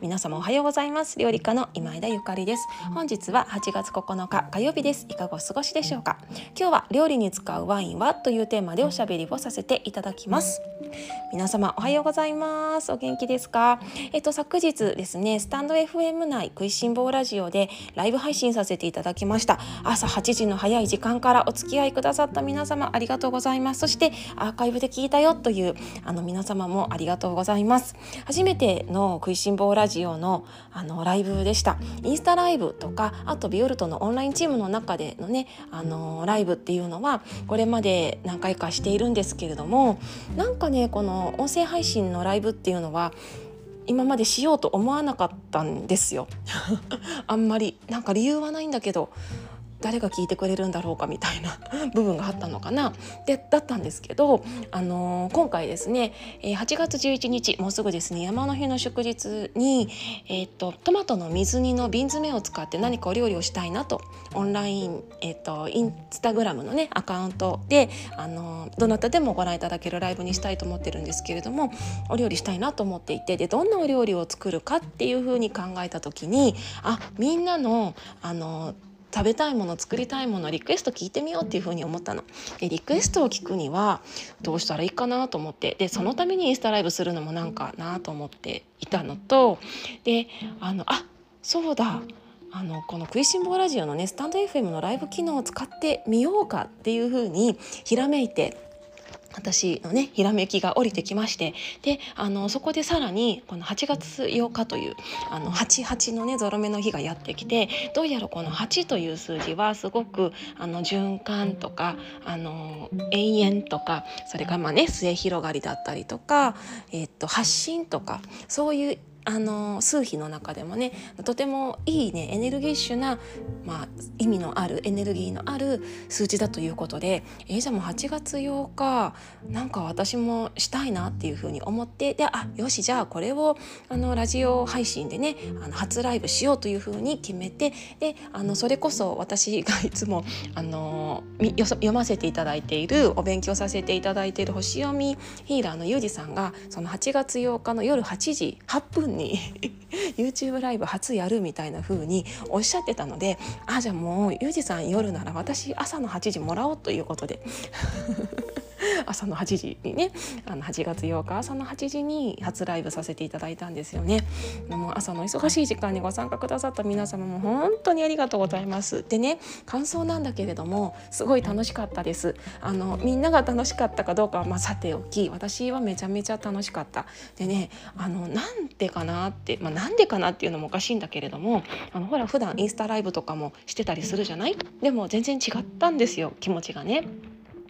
皆様おはようございます。料理家の今枝ゆかりです。本日は8月9日火曜日です。いかがお過ごしでしょうか？今日は料理に使うワインはというテーマでおしゃべりをさせていただきます。皆様おはようございます。お元気ですか？えっと昨日ですねスタンド FM 内食いしん坊ラジオでライブ配信させていただきました。朝8時の早い時間からお付き合いくださった皆様ありがとうございます。そしてアーカイブで聞いたよというあの皆様もありがとうございます。初めての食いしん坊ラジオのあのライブでしたインスタライブとかあとビオルトのオンラインチームの中でのねあのライブっていうのはこれまで何回かしているんですけれどもなんかねこの音声配信のライブっていうのは今までしようと思わなかったんですよあんまりなんか理由はないんだけど誰が聞いてくれるんだろうかみたいな 部分があったのかな。でだったんですけど、あのー、今回ですね8月11日もうすぐですね山の日の祝日に、えーと、トマトの水煮の瓶詰めを使って何かお料理をしたいなとオンライン、えーと、インスタグラムのねアカウントで、あのー、どなたでもご覧いただけるライブにしたいと思ってるんですけれどもお料理したいなと思っていてでどんなお料理を作るかっていうふうに考えた時にあみんなの、あのー食べたいもの作りたいものリクエスト聞いてみようっていうふうに思ったの。でリクエストを聞くにはどうしたらいいかなと思ってでそのためにインスタライブするのもなんかなと思っていたのとであのあそうだあのこの「食いしん坊ラジオ」のねスタンド FM のライブ機能を使ってみようかっていうふうにひらめいて私のねひらめきが降りてきましてであのそこでさらにこの8月8日というあの88のねゾロ目の日がやってきてどうやらこの8という数字はすごくあの循環とかあの永遠とかそれからまあね末広がりだったりとか、えっと発信とかそういうあの数比の中でもねとてもいいねエネルギッシュな、まあ、意味のあるエネルギーのある数字だということでえー、じゃあもう8月8日なんか私もしたいなっていうふうに思ってであよしじゃあこれをあのラジオ配信でねあの初ライブしようというふうに決めてであのそれこそ私がいつもあの読ませていただいているお勉強させていただいている星読みヒーラーのゆうじさんがその8月8日の夜8時8分に YouTube ライブ初やるみたいな風におっしゃってたのであじゃあもうユージさん夜なら私朝の8時もらおうということで。朝の8時にねあの8月8日朝の8時に初ライブさせていただいたんですよね。もう朝の忙しい時間にご参加くださった皆様も本当にありがとうございます。でね感想なんだけれどもすごい楽しかったです。あのみんなが楽しかったかどうかはまあさておき私はめちゃめちゃ楽しかった。でねあのなんでかなってまあなんでかなっていうのもおかしいんだけれどもあのほら普段インスタライブとかもしてたりするじゃない？でも全然違ったんですよ気持ちがね。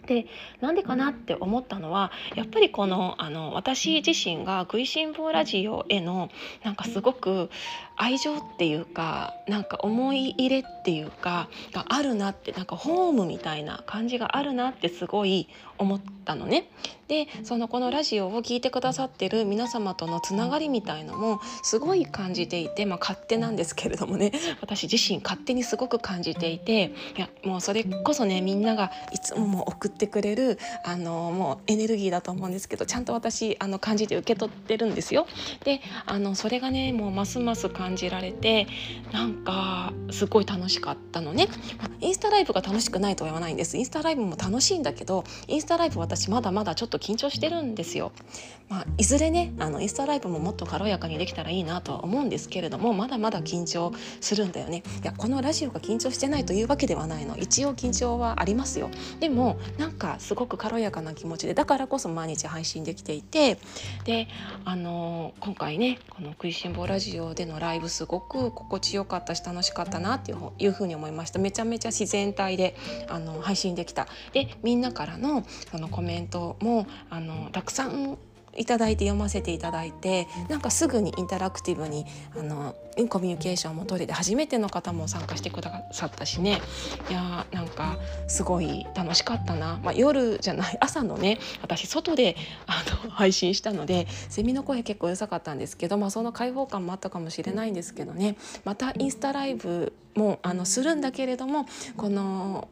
でなんでかなって思ったのはやっぱりこのあの私自身が食いしん坊ラジオへのなんかすごく愛情っていうかなんか思い入れっていうかがあるなってなんかホームみたいな感じがあるなってすごい思ったのね。でそのこのラジオを聴いてくださってる皆様とのつながりみたいのもすごい感じていて、まあ、勝手なんですけれどもね 私自身勝手にすごく感じていていやもうそれこそねみんながいつもも送ってくれるあのもうエネルギーだと思うんですけどちゃんと私あの感じて受け取ってるんですよ。であのそれがねもうますます感感じられてなんかすごい楽しかったのね。インスタライブが楽しくないとは言わないんですインスタライブも楽しいんだけどインスタライブ私まだまだちょっと緊張してるんですよ。まあ、いずれねあのインスタライブももっと軽やかにできたらいいなとは思うんですけれどもまだまだ緊張するんだよね。いやこのラジオが緊張してないというわけではないの一応緊張はありますよ。でもなんかすごく軽やかな気持ちでだからこそ毎日配信できていてであの今回ねこの「食いしん坊ラジオ」でのライブすごく心地よかったし楽しかったなっていうふうに思いました。めちゃめちゃ自然体であの配信できた。でみんなからのそのコメントもあのたくさんいただいて読ませていただいてなんかすぐにインタラクティブにあのコミュニケーションも取れて初めての方も参加してくださったしね。いやーなんかすごい楽しかったな、まあ、夜じゃない 朝のね私外であの配信したのでセミの声結構良さかったんですけど、まあ、その開放感もあったかもしれないんですけどね。またインスタライブもあのするんだけれどもこの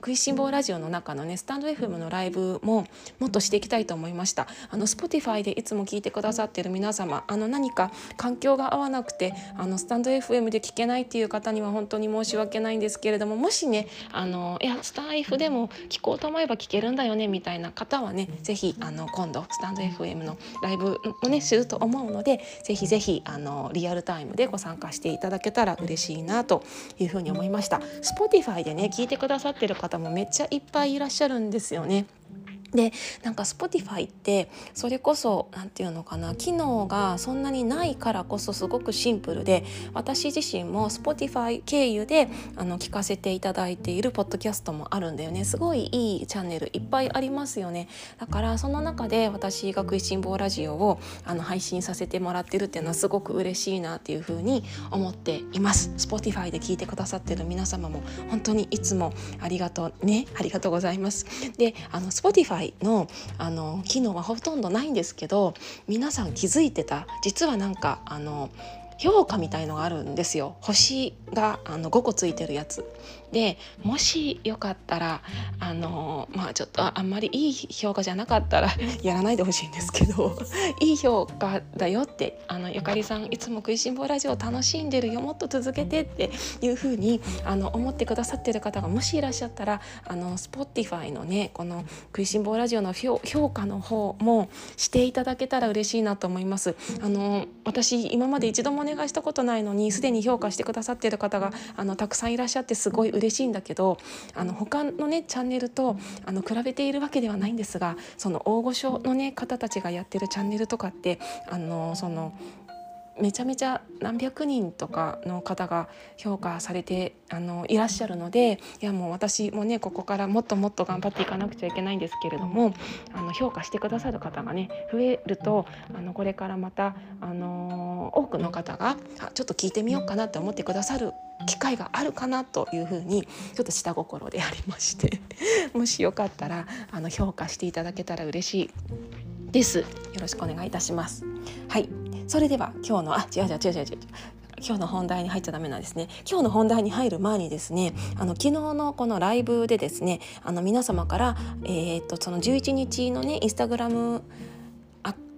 食いしん坊ラジオの中のねスタンド FM のライブももっとしていきたいと思いました。あの Spotify でいつも聞いてくださってる皆様あの何か環境が合わなくてあのスタンド FM で聞けないっていう方には本当に申し訳ないんですけれどももしねあのいやスタイフでも聞こうと思えば聞けるんだよねみたいな方はね是非あの今度スタンド FM のライブをねすると思うので是非是非あのリアルタイムでご参加していただけたら嬉しいなというふうに思いました。Spotify でね聞いてくださってる方方もめっちゃいっぱいいらっしゃるんですよね。でなんか Spotify ってそれこそ何て言うのかな機能がそんなにないからこそすごくシンプルで私自身も Spotify 経由であの聞かせていただいているポッドキャストもあるんだよね。すごいいいチャンネルいっぱいありますよね。だからその中で私が食いしん坊ラジオをあの配信させてもらってるっていうのはすごく嬉しいなっていうふうに思っています。Spotify で聞いてくださってる皆様も本当にいつもありがとうねありがとうございます。であの Spotify のあの機能はほとんどないんですけど皆さん気づいてた実はなんかあの評価みたいのがあるんですよ。星があの5個ついてるやつ。でもしよかったらあのまあちょっとあんまりいい評価じゃなかったらやらないでほしいんですけど いい評価だよってあのゆかりさんいつも食いしん坊ラジオ楽しんでるよもっと続けてっていうふうにあの思ってくださってる方がもしいらっしゃったらあの Spotify のねこの食いしん坊ラジオの評価の方もしていただけたら嬉しいなと思います。あの私今まで一度もお願いしたことないのにすでに評価してくださってる方があのたくさんいらっしゃってすごい嬉しいんだけどあの他のねチャンネルとあの比べているわけではないんですがその大御所のね方たちがやってるチャンネルとかってあのそのめちゃめちゃ何百人とかの方が評価されてあのいらっしゃるのでいやもう私もねここからもっともっと頑張っていかなくちゃいけないんですけれどもあの評価してくださる方がね増えるとあのこれからまた、あの多くの方があちょっと聞いてみようかなって思ってくださる機会があるかなというふうにちょっと下心でありまして もしよかったらあの評価していただけたら嬉しいです。よろしくお願いいたします。はい、それでは今日のあ違う違う違う違う違う。今日の本題に入っちゃダメなんですね。今日の本題に入る前にですねあの昨日のこのライブでですねあの皆様から、えー、っとその11日のねインスタグラム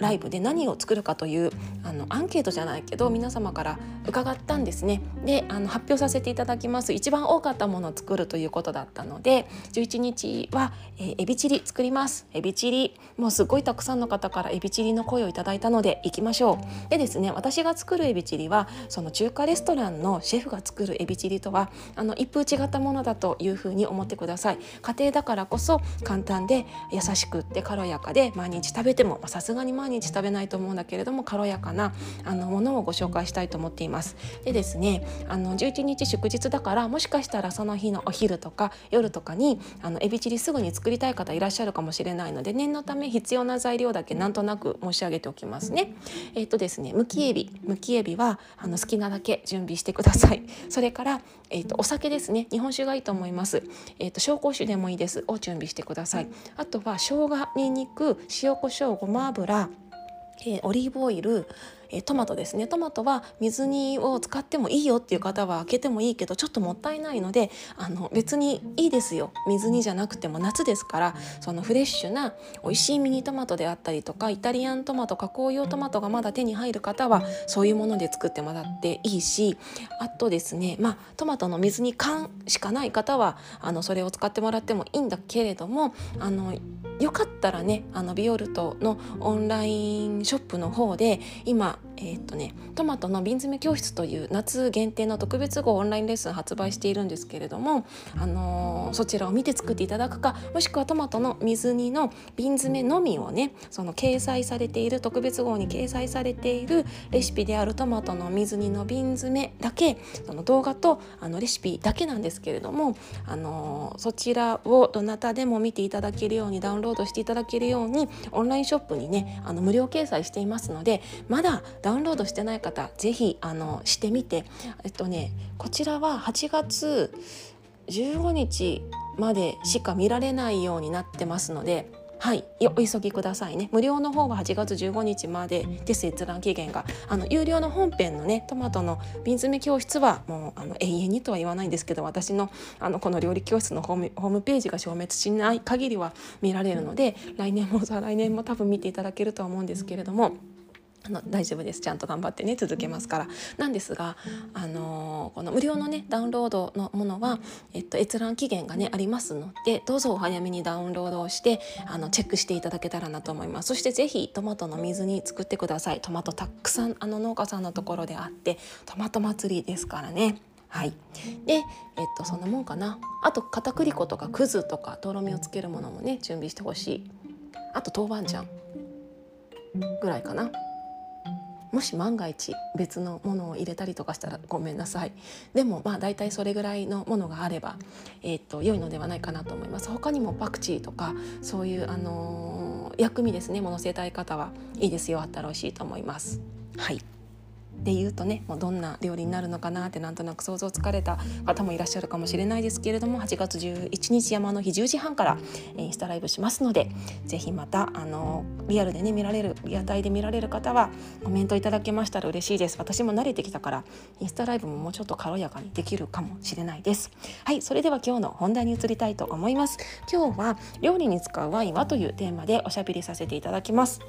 ライブで何を作るかというあのアンケートじゃないけど皆様から伺ったんですね。であの発表させていただきます。一番多かったものを作るということだったので11日は、えー、エビチリ作ります。エビチリもうすごいたくさんの方からエビチリの声をいただいたので行きましょう。でですね私が作るエビチリはその中華レストランのシェフが作るエビチリとはあの一風違ったものだというふうに思ってください。家庭だからこそ簡単で優しくって軽やかで毎日食べてもさすがに毎日食べないと思うんだけれども軽やかなあのものをご紹介したいと思っています。でですねあの11日祝日だからもしかしたらその日のお昼とか夜とかにあのエビチリすぐに作りたい方いらっしゃるかもしれないので念のため必要な材料だけなんとなく申し上げておきますね。えっ、ー、とですねむきエビむきエビはあの好きなだけ準備してください。それから、えーと、お酒ですね日本酒がいいと思います。えっ、と紹興酒でもいいですを準備してください。あとは生姜にんにく塩コショウごま油えー、オリーブオイルえトマトですね。トマトは水煮を使ってもいいよっていう方は開けてもいいけどちょっともったいないのであの別にいいですよ。水煮じゃなくても夏ですからそのフレッシュな美味しいミニトマトであったりとかイタリアントマト加工用トマトがまだ手に入る方はそういうもので作ってもらっていいしあとですねまあトマトの水煮缶しかない方はあのそれを使ってもらってもいいんだけれどもあのよかったらねあのビオルトのオンラインショップの方で今えー、っとねトマトの瓶詰め教室という夏限定の特別号オンラインレッスン発売しているんですけれども、あのー、そちらを見て作っていただくかもしくはトマトの水煮の瓶詰めのみをねその掲載されている特別号に掲載されているレシピであるトマトの水煮の瓶詰めだけその動画とあのレシピだけなんですけれども、あのー、そちらをどなたでも見ていただけるようにダウンロードしていただけるようにオンラインショップにねあの無料掲載していますのでまだダウンロードしてない方ぜひあのしてみてえっとねこちらは8月15日までしか見られないようになってますのではいお急ぎくださいね無料の方が8月15日までです閲覧期限があの有料の本編のねトマトの瓶詰め教室はもうあの永遠にとは言わないんですけど私のあのこの料理教室のホームホームページが消滅しない限りは見られるので来年も再来年も多分見ていただけるとは思うんですけれども。あの大丈夫です。ちゃんと頑張ってね。続けますから。なんですが、あのー、この無料のねダウンロードのものは、えっと、閲覧期限がねありますのでどうぞお早めにダウンロードをしてあのチェックしていただけたらなと思います。そしてぜひトマトの水に作ってください。トマトたくさんあの農家さんのところであってトマト祭りですからね。はい、で、えっと、そんなもんかな。あと片栗粉とかくずとかとろみをつけるものもね準備してほしい。あと豆板醤ぐらいかな。もし万が一別のものを入れたりとかしたらごめんなさい。でもまあ大体それぐらいのものがあれば、えー、と良いのではないかなと思います。他にもパクチーとかそういう、あのー、薬味ですね。ものせたい方はいいですよ。あったら美味しいと思います。はい。で言うとねもうどんな料理になるのかなってなんとなく想像つかれた方もいらっしゃるかもしれないですけれども8月11日山の日10時半からインスタライブしますので是非またあのリアルでね見られるリアタイで見られる方はコメントいただけましたら嬉しいです。私も慣れてきたからインスタライブももうちょっと軽やかにできるかもしれないです。はいそれでは今日の本題に移りたいと思います。今日は料理に使うワインはというテーマでおしゃべりさせていただきます。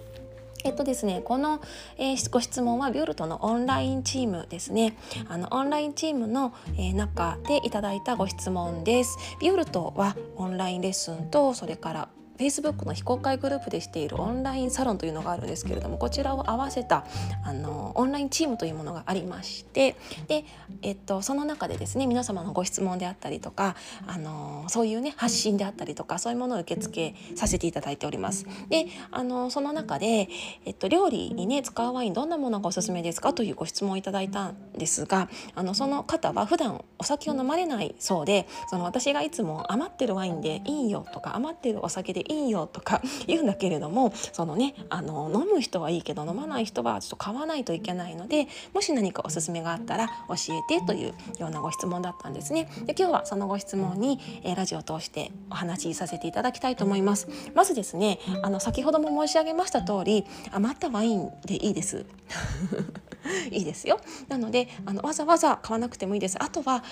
えっとですね、この、えー、ご質問はビオルトのオンラインチームですね。あのオンラインチームの、えー、中でいただいたご質問です。ビオルトはオンラインレッスンとそれから Facebook の非公開グループでしているオンラインサロンというのがあるんですけれどもこちらを合わせたあのオンラインチームというものがありましてで、えっと、その中でですね皆様のご質問であったりとかあのそういうね発信であったりとかそういうものを受け付けさせていただいております。であのその中で、えっと、料理にね使うワインどんなものがおすすめですか？というご質問をいただいたんですがあのその方は普段お酒を飲まれないそうでその私がいつも余ってるワインでいいよとか余ってるお酒でいいよとか 言うんだけれどもそのねあの飲む人はいいけど飲まない人はちょっと買わないといけないのでもし何かおすすめがあったら教えてというようなご質問だったんですね。で今日はそのご質問に、えー、ラジオを通してお話しさせていただきたいと思います。まずですねあの先ほども申し上げました通り余ったワインでいいです。いいですよ。なのであのわざわざ買わなくてもいいです。あとは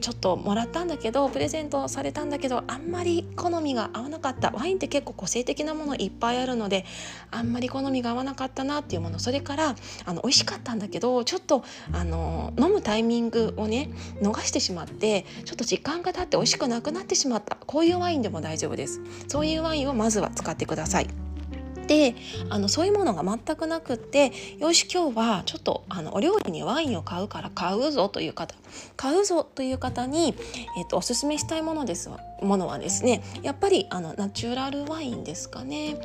ちょっともらったんだけどプレゼントされたんだけどあんまり好みが合わなかった。ワインって結構個性的なものいっぱいあるのであんまり好みが合わなかったなっていうもの。それからあの美味しかったんだけどちょっとあの飲むタイミングをね逃してしまってちょっと時間が経って美味しくなくなってしまった。こういうワインでも大丈夫です。そういうワインをまずは使ってください。であのそういうものが全くなくってよし今日はちょっとあのお料理にワインを買うから買うぞという方買うぞという方に、えっと、おすすめしたいものですものはですねやっぱりあのナチュラルワインですかね。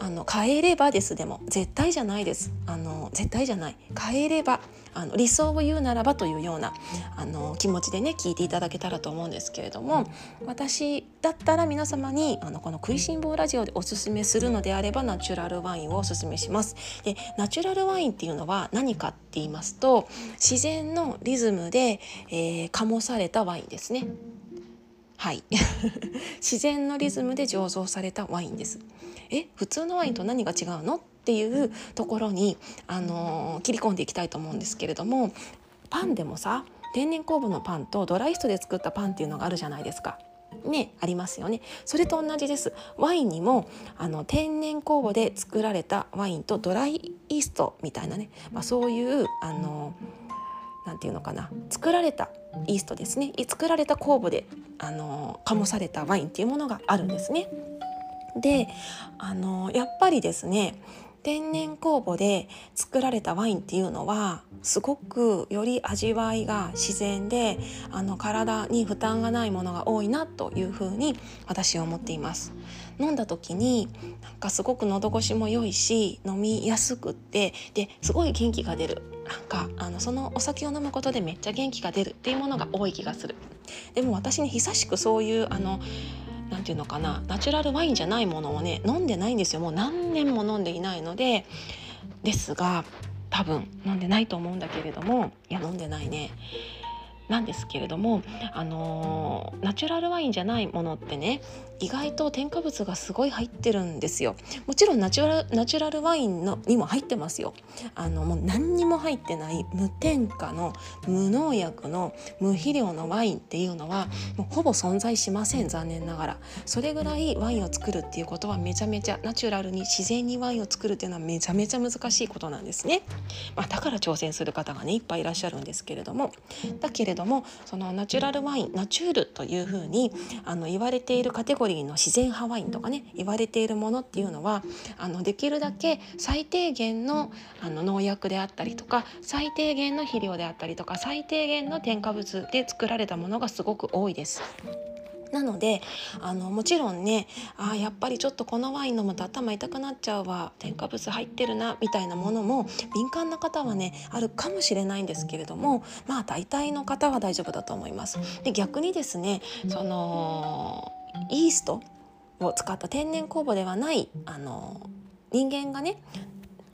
あの買えればです。でも絶対じゃないです。あの絶対じゃない。買えればあの理想を言うならばというようなあの気持ちでね聞いていただけたらと思うんですけれども私だったら皆様にあのこの「食いしん坊ラジオ」でおすすめするのであればナチュラルワインをおすすめします。でナチュラルワインっていうのは何かって言いますと自然のリズムで、えー、醸されたワインですね。はい 自然のリズムで醸造されたワインですえ普通のワインと何が違うの？っていうところに、あのー、切り込んでいきたいと思うんですけれどもパンでもさ天然酵母のパンとドライーストで作ったパンっていうのがあるじゃないですか。ね、ありますよね。それと同じです。ワインにもあの天然酵母で作られたワインとドライイーストみたいなね、まあ、そういうあのなんていうのかな。作られたイーストですね。作られた酵母であの醸されたワインっていうものがあるんですね。であのやっぱりですね天然酵母で作られたワインっていうのはすごくより味わいが自然であの体に負担がないものが多いなというふうに私は思っています。飲んだ時になんかすごく喉越しも良いし飲みやすくってですごい元気が出るなんかあのそのお酒を飲むことでめっちゃ元気が出るっていうものが多い気がするでも私に久しくそういうあの何て言うのかなナチュラルワインじゃないものをね飲んでないんですよ。もう何年も飲んでいないので。ですが多分飲んでないと思うんだけれども。いや飲んでないね。なんですけれども、あのー、ナチュラルワインじゃないものってね意外と添加物がすごい入ってるんですよ。もちろんナチュラルナチュラルワインのにも入ってますよ。あのもう何にも入ってない無添加の無農薬の無肥料のワインっていうのはもうほぼ存在しません残念ながら。それぐらいワインを作るっていうことはめちゃめちゃナチュラルに自然にワインを作るっていうのはめちゃめちゃ難しいことなんですね、まあ、だから挑戦する方がねいっぱいいらっしゃるんですけれども。だけれどもそのナチュラルワインナチュールというふうにあの言われているカテゴリーの自然派ワインとかね言われているものっていうのはあのできるだけ最低限のあの農薬であったりとか最低限の肥料であったりとか最低限の添加物で作られたものがすごく多いです。なのであのもちろんねあやっぱりちょっとこのワイン飲むと頭痛くなっちゃうわ添加物入ってるなみたいなものも敏感な方はねあるかもしれないんですけれどもまあ大体の方は大丈夫だと思います。で逆にですねそのイーストを使った天然酵母ではないあの人間がね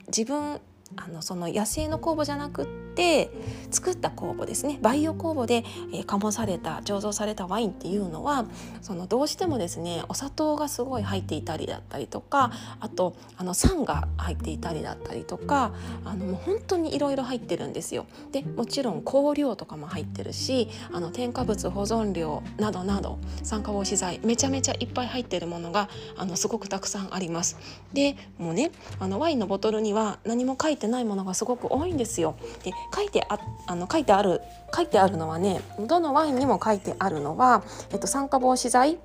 自分あのその野生の酵母じゃなくって作った酵母ですねバイオ酵母で、えー、醸された醸造されたワインっていうのはそのどうしてもですねお砂糖がすごい入っていたりだったりとかあとあの酸が入っていたりだったりとかあのもう本当にいろいろ入ってるんですよ。でもちろん香料とかも入ってるしあの添加物保存料などなど酸化防止剤めちゃめちゃいっぱい入ってるものがあのすごくたくさんあります。でもうねあのワインのボトルには何も書いてないものがすごく多いんですよ。で書いてああの書いてある書いてあるのはねどのワインにも書いてあるのは、えっと、酸化防止剤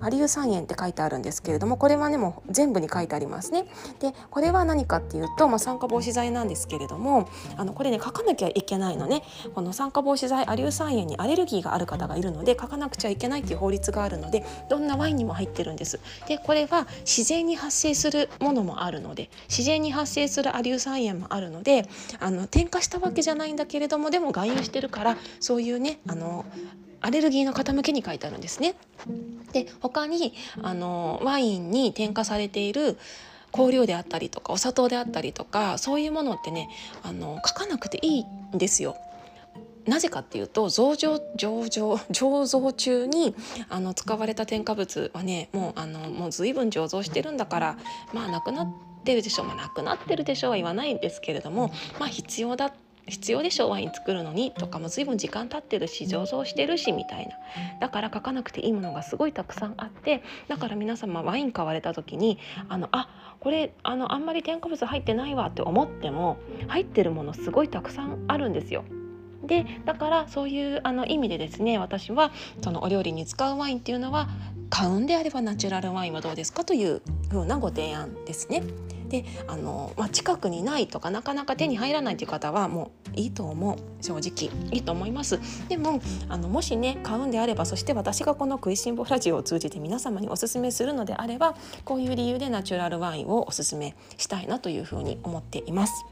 アリウ酸塩って書いてあるんですけれどもこれはねもう全部に書いてありますね。でこれは何かっていうと、まあ、酸化防止剤なんですけれどもあのこれね書かなきゃいけないのねこの酸化防止剤アリウ酸塩にアレルギーがある方がいるので書かなくちゃいけないっていう法律があるのでどんなワインにも入ってるんです。でこれは自然に発生するものもあるので自然に発生するアリウ酸塩もあるのであの添加したわけじゃないんだけれどもでも含有してるからそういうねあのアレルギーの方向けに書いてあるんですね。で他にあのワインに添加されている香料であったりとかお砂糖であったりとかそういうものってねあの書かなくていいんですよ。なぜかっていうと増上醸造醸造中にあの使われた添加物はねもうあのもう随分醸造してるんだからまあなくなってるでしょうまあなくなってるでしょうは言わないんですけれどもまあ必要だっ必要でしょワイン作るのにとかも随分時間経ってるし醸造してるしみたいなだから書かなくていいものがすごいたくさんあってだから皆様ワイン買われた時にあのあこれあのあんまり添加物入ってないわって思っても入ってるものすごいたくさんあるんですよ。でだからそういうあの意味でですね私はそのお料理に使うワインっていうのは買うんであればナチュラルワインはどうですかというふうなご提案ですね。であの、まあ、近くにないとかなかなか手に入らないという方はもういいと思う。正直。いいと思います。でもあのもしね買うんであればそして私がこの「食いしん坊ラジオ」を通じて皆様におすすめするのであればこういう理由でナチュラルワインをおすすめしたいなというふうに思っています。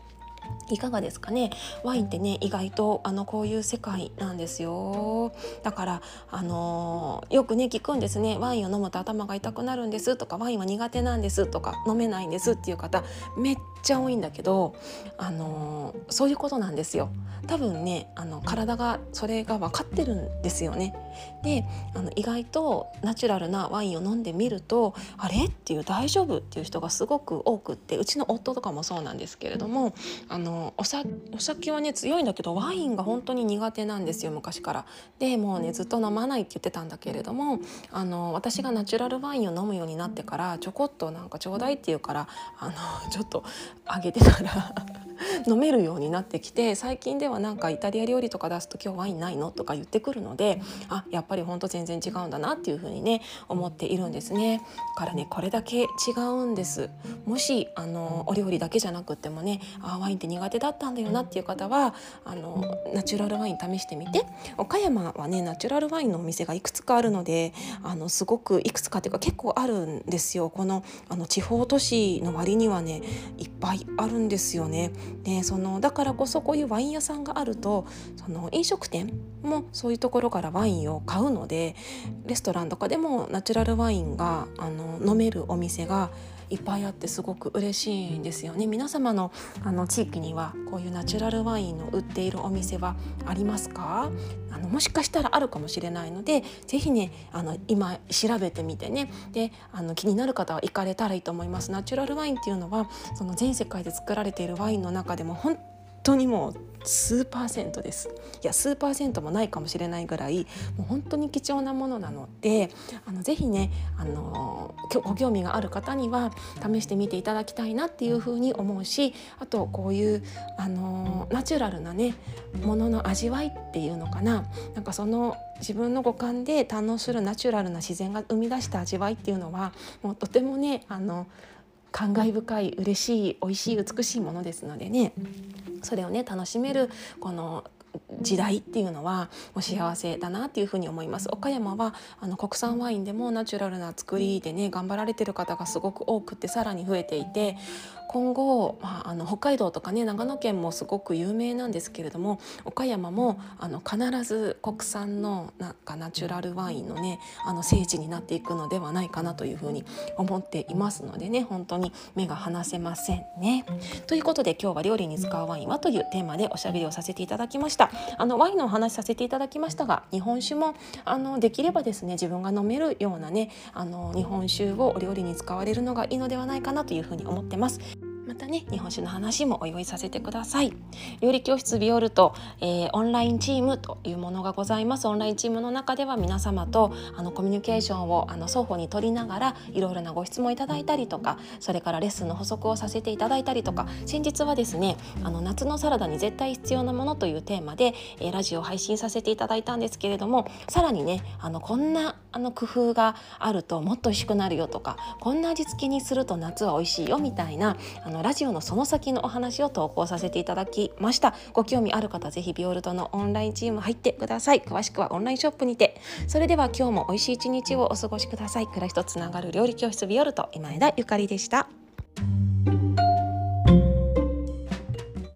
いかがですかね？ワインってね意外とあのこういう世界なんですよ。だからあのー、よくね聞くんですね。ワインを飲むと頭が痛くなるんです。とかワインは苦手なんです。とか飲めないんですっていう方めっちゃ多いんだけどあのー、そういうことなんですよ。多分ねあの体がそれが分かってるんですよね。であの意外とナチュラルなワインを飲んでみるとあれ？っていう大丈夫？っていう人がすごく多くってうちの夫とかもそうなんですけれどもあのおさお酒はね強いんだけどワインが本当に苦手なんですよ昔から。でもうねずっと飲まないって言ってたんだけれどもあの私がナチュラルワインを飲むようになってからちょこっとなんかちょうだいって言うからあの ちょっとあげてたら 飲めるようになってきて最近ではなんかイタリア料理とか出すと「今日ワインないの?」とか言ってくるのであやっぱりほんと全然違うんだなっていうふうにね思っているんですね。からねこれだけ違うんです。もしあのお料理だけじゃなくてもねあワインって苦手だったんだよなっていう方はあのナチュラルワイン試してみて岡山はねナチュラルワインのお店がいくつかあるのであのすごくいくつかっていうか結構あるんですよ。このあの地方都市の割にはねいっぱいあるんですよね。でそのだからこそこういうワイン屋さんがあるとその飲食店もそういうところからワインを買うのでレストランとかでもナチュラルワインがあの飲めるお店がいっぱいあってすごく嬉しいんですよね。皆様のあの地域にはこういうナチュラルワインの売っているお店はありますか？あのもしかしたらあるかもしれないのでぜひねあの今調べてみてね。であの気になる方は行かれたらいいと思います。ナチュラルワインっていうのはその全世界で作られているワインの中でも本当にもう数パーセントです。いや数パーセントもないかもしれないぐらいもう本当に貴重なものなのであのぜひねあのご興味がある方には試してみていただきたいなっていうふうに思うしあとこういうあのナチュラルなねものの味わいっていうのかな。なんかその自分の五感で堪能するナチュラルな自然が生み出した味わいっていうのはもうとてもねあの感慨深い嬉しい美味しい美しいものですのでね。それをね楽しめるこの時代っていうのはもう幸せだなっていうふうに思います。岡山はあの国産ワインでもナチュラルな作りでね頑張られてる方がすごく多くてさらに増えていて今後、まあ、あの北海道とかね長野県もすごく有名なんですけれども岡山もあの必ず国産のなんかナチュラルワインのねあの聖地になっていくのではないかなというふうに思っていますのでね本当に目が離せませんね。ということで今日は料理に使うワインはというテーマでおしゃべりをさせていただきました。あのワインのお話させていただきましたが日本酒もあのできればですね自分が飲めるようなねあの日本酒をお料理に使われるのがいいのではないかなというふうに思ってます。またね日本酒の話もお用意させてください。料理教室ビオルと、えー、オンラインチームというものがございます。オンラインチームの中では皆様とあのコミュニケーションをあの双方に取りながらいろいろなご質問いただいたりとかそれからレッスンの補足をさせていただいたりとか。先日はですねあの夏のサラダに絶対必要なものというテーマで、えー、ラジオを配信させていただいたんですけれどもさらにねあのこんなあの工夫があるともっと美味しくなるよとかこんな味付けにすると夏は美味しいよみたいなあののラジオのその先のお話を投稿させていただきました。ご興味ある方ぜひビオルトのオンラインチーム入ってください。詳しくはオンラインショップにて。それでは今日も美味しい一日をお過ごしください。暮らしとつながる料理教室ビオルト今枝ゆかりでした。